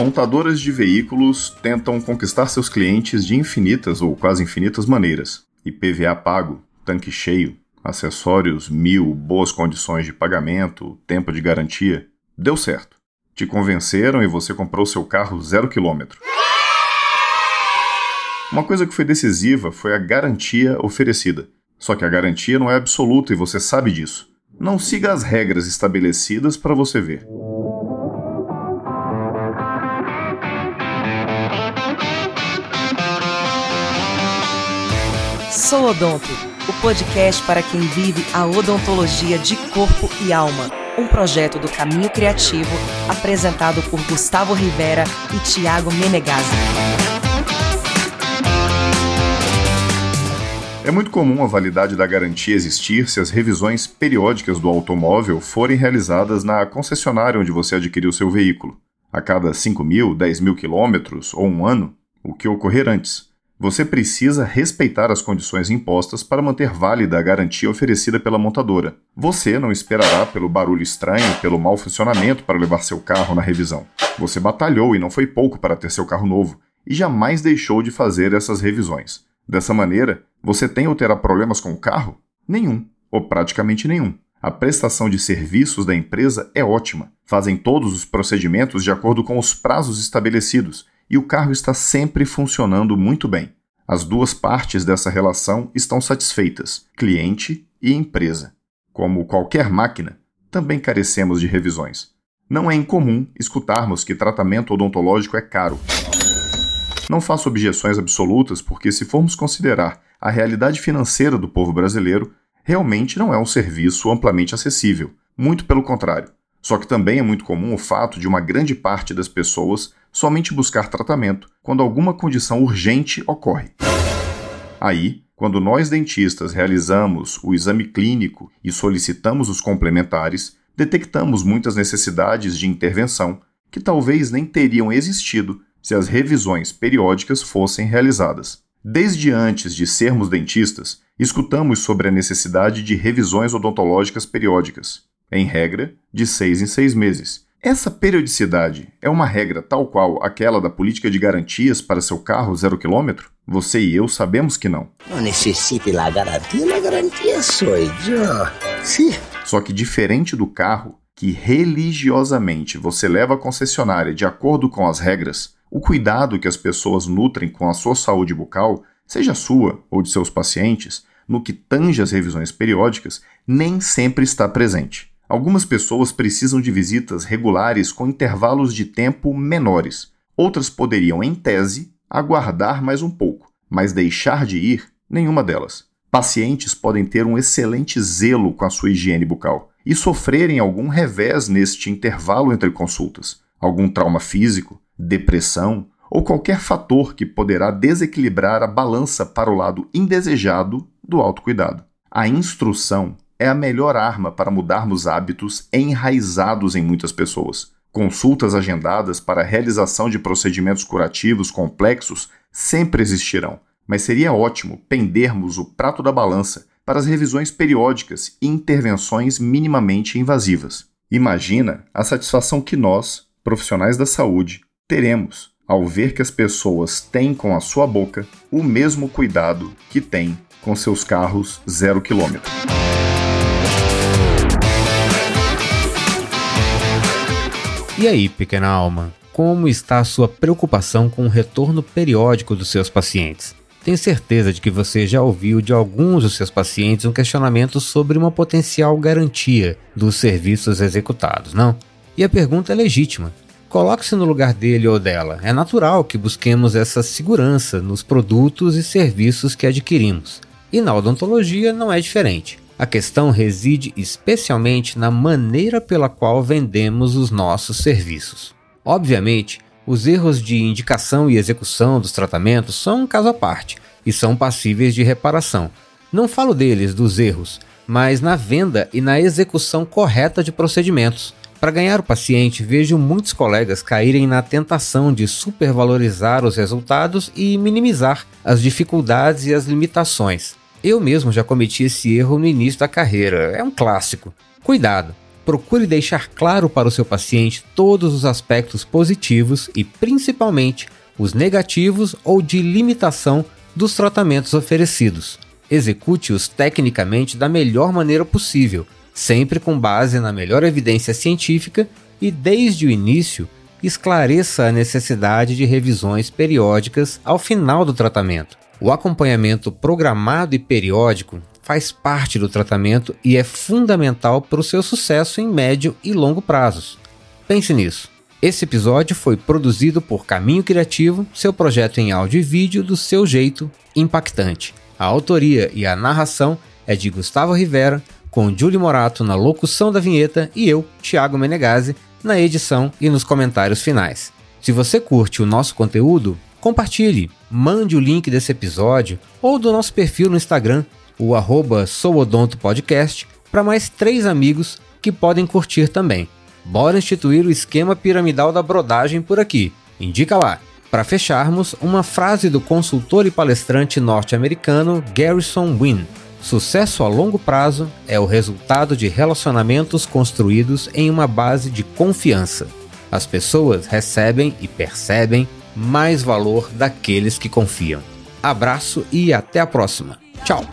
Montadoras de veículos tentam conquistar seus clientes de infinitas ou quase infinitas maneiras. IPVA pago, tanque cheio, acessórios mil, boas condições de pagamento, tempo de garantia. Deu certo. Te convenceram e você comprou seu carro zero quilômetro. Uma coisa que foi decisiva foi a garantia oferecida. Só que a garantia não é absoluta e você sabe disso. Não siga as regras estabelecidas para você ver. Sou Odonto, o podcast para quem vive a odontologia de corpo e alma. Um projeto do Caminho Criativo, apresentado por Gustavo Rivera e Tiago Menegazzi. É muito comum a validade da garantia existir se as revisões periódicas do automóvel forem realizadas na concessionária onde você adquiriu seu veículo. A cada 5 mil, 10 mil quilômetros ou um ano, o que ocorrer antes. Você precisa respeitar as condições impostas para manter válida a garantia oferecida pela montadora. Você não esperará pelo barulho estranho, pelo mau funcionamento para levar seu carro na revisão. Você batalhou e não foi pouco para ter seu carro novo, e jamais deixou de fazer essas revisões. Dessa maneira, você tem ou terá problemas com o carro? Nenhum, ou praticamente nenhum. A prestação de serviços da empresa é ótima. Fazem todos os procedimentos de acordo com os prazos estabelecidos e o carro está sempre funcionando muito bem. As duas partes dessa relação estão satisfeitas, cliente e empresa. Como qualquer máquina, também carecemos de revisões. Não é incomum escutarmos que tratamento odontológico é caro. Não faço objeções absolutas, porque se formos considerar a realidade financeira do povo brasileiro, realmente não é um serviço amplamente acessível. Muito pelo contrário. Só que também é muito comum o fato de uma grande parte das pessoas somente buscar tratamento quando alguma condição urgente ocorre. Aí, quando nós dentistas realizamos o exame clínico e solicitamos os complementares, detectamos muitas necessidades de intervenção que talvez nem teriam existido se as revisões periódicas fossem realizadas. Desde antes de sermos dentistas, escutamos sobre a necessidade de revisões odontológicas periódicas, em regra, de seis em seis meses, essa periodicidade é uma regra tal qual aquela da política de garantias para seu carro zero quilômetro? Você e eu sabemos que não. Não necessite la garantia, la garantia sou eu. Sim. Só que diferente do carro, que religiosamente você leva à concessionária de acordo com as regras, o cuidado que as pessoas nutrem com a sua saúde bucal, seja sua ou de seus pacientes, no que tange as revisões periódicas, nem sempre está presente. Algumas pessoas precisam de visitas regulares com intervalos de tempo menores. Outras poderiam, em tese, aguardar mais um pouco, mas deixar de ir nenhuma delas. Pacientes podem ter um excelente zelo com a sua higiene bucal e sofrerem algum revés neste intervalo entre consultas, algum trauma físico, depressão ou qualquer fator que poderá desequilibrar a balança para o lado indesejado do autocuidado. A instrução é a melhor arma para mudarmos hábitos enraizados em muitas pessoas. Consultas agendadas para a realização de procedimentos curativos complexos sempre existirão, mas seria ótimo pendermos o prato da balança para as revisões periódicas e intervenções minimamente invasivas. Imagina a satisfação que nós, profissionais da saúde, teremos ao ver que as pessoas têm com a sua boca o mesmo cuidado que têm com seus carros zero quilômetro. E aí, pequena alma, como está a sua preocupação com o retorno periódico dos seus pacientes? Tenho certeza de que você já ouviu de alguns dos seus pacientes um questionamento sobre uma potencial garantia dos serviços executados, não? E a pergunta é legítima. Coloque-se no lugar dele ou dela. É natural que busquemos essa segurança nos produtos e serviços que adquirimos. E na odontologia não é diferente. A questão reside especialmente na maneira pela qual vendemos os nossos serviços. Obviamente, os erros de indicação e execução dos tratamentos são um caso à parte e são passíveis de reparação. Não falo deles, dos erros, mas na venda e na execução correta de procedimentos. Para ganhar o paciente, vejo muitos colegas caírem na tentação de supervalorizar os resultados e minimizar as dificuldades e as limitações. Eu mesmo já cometi esse erro no início da carreira, é um clássico. Cuidado! procure deixar claro para o seu paciente todos os aspectos positivos e principalmente os negativos ou de limitação dos tratamentos oferecidos. Execute-os tecnicamente da melhor maneira possível, sempre com base na melhor evidência científica e desde o início esclareça a necessidade de revisões periódicas ao final do tratamento. O acompanhamento programado e periódico faz parte do tratamento e é fundamental para o seu sucesso em médio e longo prazos. Pense nisso. Esse episódio foi produzido por Caminho Criativo, seu projeto em áudio e vídeo do seu jeito impactante. A autoria e a narração é de Gustavo Rivera, com Julie Morato na locução da vinheta e eu, Thiago Menegazzi, na edição e nos comentários finais. Se você curte o nosso conteúdo, compartilhe, mande o link desse episódio ou do nosso perfil no Instagram, o arroba souodontopodcast, para mais três amigos que podem curtir também. Bora instituir o esquema piramidal da brodagem por aqui. Indica lá. Para fecharmos, uma frase do consultor e palestrante norte-americano Garrison Wynn. Sucesso a longo prazo é o resultado de relacionamentos construídos em uma base de confiança. As pessoas recebem e percebem mais valor daqueles que confiam. Abraço e até a próxima. Tchau.